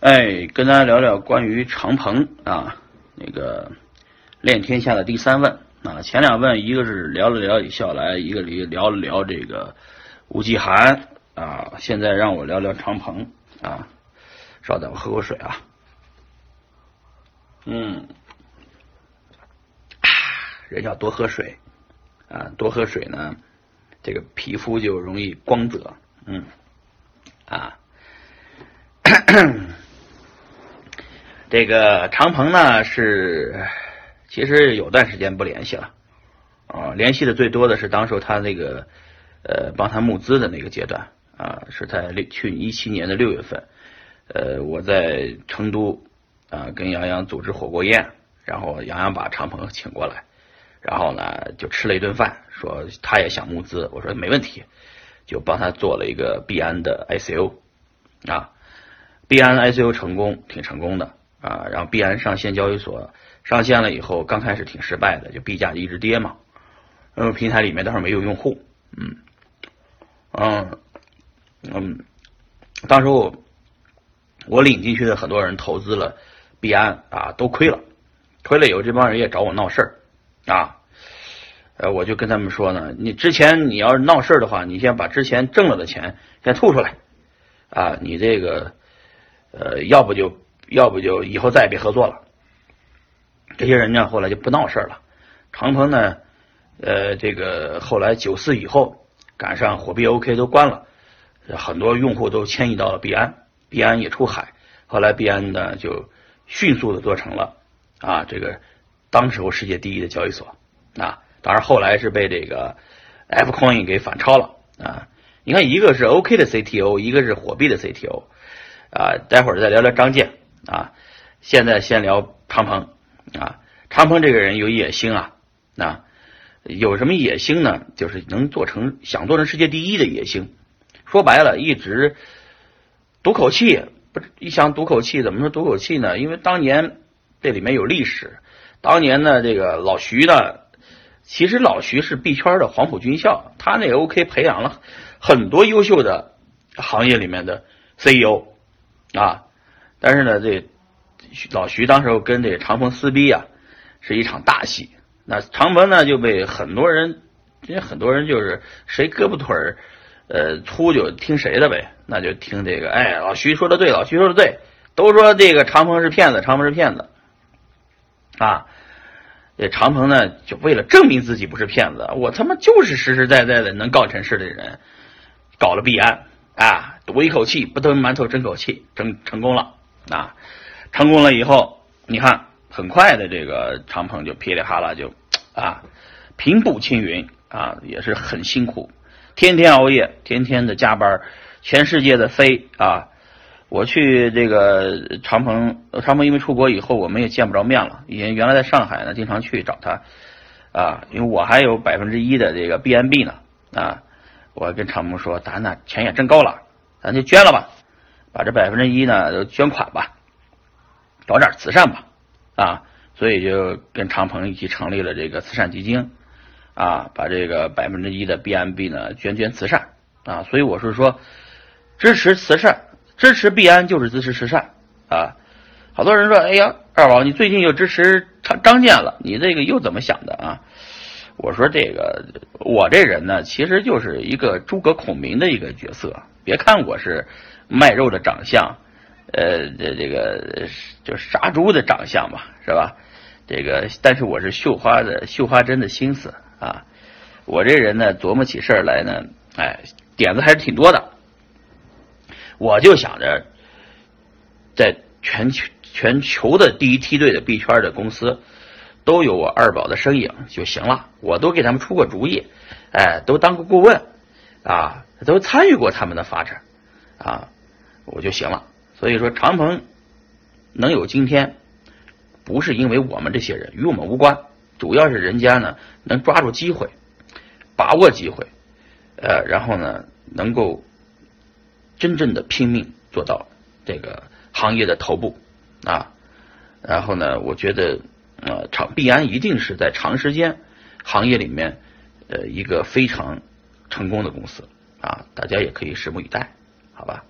哎，跟大家聊聊关于长鹏啊，那个练天下的第三问。啊，前两问一个是聊了聊李笑来，一个聊了聊这个吴继涵。啊，现在让我聊聊长鹏啊，稍等，我喝口水啊，嗯，人要多喝水啊，多喝水呢，这个皮肤就容易光泽，嗯，啊。这个长鹏呢是，其实有段时间不联系了，啊，联系的最多的是当时他那个呃帮他募资的那个阶段。啊，是在六去一七年的六月份，呃，我在成都啊跟杨洋组织火锅宴，然后杨洋把长鹏请过来，然后呢就吃了一顿饭，说他也想募资，我说没问题，就帮他做了一个币安的 ICO 啊，币安 ICO 成功，挺成功的。啊，然后币安上线交易所上线了以后，刚开始挺失败的，就币价一直跌嘛。因为平台里面当时没有用户，嗯，嗯，嗯，当时我我领进去的很多人投资了币安啊，都亏了，亏了以后这帮人也找我闹事儿啊，呃，我就跟他们说呢，你之前你要是闹事儿的话，你先把之前挣了的钱先吐出来啊，你这个呃，要不就。要不就以后再也别合作了。这些人呢，后来就不闹事了。长鹏呢，呃，这个后来九四以后，赶上火币 OK 都关了，很多用户都迁移到了币安，币安也出海。后来币安呢，就迅速的做成了啊，这个当时候世界第一的交易所啊。当然后来是被这个 F Coin 给反超了啊。你看，一个是 OK 的 CTO，一个是火币的 CTO 啊。待会儿再聊聊张健。啊，现在先聊长鹏啊，长鹏这个人有野心啊，啊有什么野心呢？就是能做成想做成世界第一的野心。说白了，一直赌口气，不一想赌口气，怎么说赌口气呢？因为当年这里面有历史，当年呢，这个老徐呢，其实老徐是币圈的黄埔军校，他那个 OK 培养了很多优秀的行业里面的 CEO 啊。但是呢，这老徐当时候跟这长鹏撕逼啊，是一场大戏。那长鹏呢就被很多人，因为很多人就是谁胳膊腿儿呃粗就听谁的呗，那就听这个。哎，老徐说的对，老徐说的对，都说这个长鹏是骗子，长鹏是骗子啊。这长鹏呢就为了证明自己不是骗子，我他妈就是实实在在的能干成事的人，搞了币安啊，赌一口气不吞馒头争口气，成成功了。啊，成功了以后，你看很快的这个长鹏就噼里啪啦就啊平步青云啊，也是很辛苦，天天熬夜，天天的加班，全世界的飞啊。我去这个长鹏，长鹏因为出国以后，我们也见不着面了。以前原来在上海呢，经常去找他啊，因为我还有百分之一的这个 BNB 呢啊。我跟长鹏说，咱那钱也挣够了，咱就捐了吧。把这百分之一呢都捐款吧，搞点慈善吧，啊，所以就跟长鹏一起成立了这个慈善基金，啊，把这个百分之一的 BNB 呢捐捐慈善，啊，所以我是说支持慈善，支持币安就是支持慈善，啊，好多人说，哎呀，二宝你最近又支持张张健了，你这个又怎么想的啊？我说这个我这人呢，其实就是一个诸葛孔明的一个角色，别看我是。卖肉的长相，呃，这这个就杀猪的长相吧，是吧？这个，但是我是绣花的绣花针的心思啊。我这人呢，琢磨起事儿来呢，哎，点子还是挺多的。我就想着，在全球全球的第一梯队的币圈的公司，都有我二宝的身影就行了。我都给他们出过主意，哎，都当过顾问啊，都参与过他们的发展啊。我就行了，所以说长鹏能有今天，不是因为我们这些人与我们无关，主要是人家呢能抓住机会，把握机会，呃，然后呢能够真正的拼命做到这个行业的头部啊，然后呢，我觉得呃长必安一定是在长时间行业里面呃一个非常成功的公司啊，大家也可以拭目以待，好吧。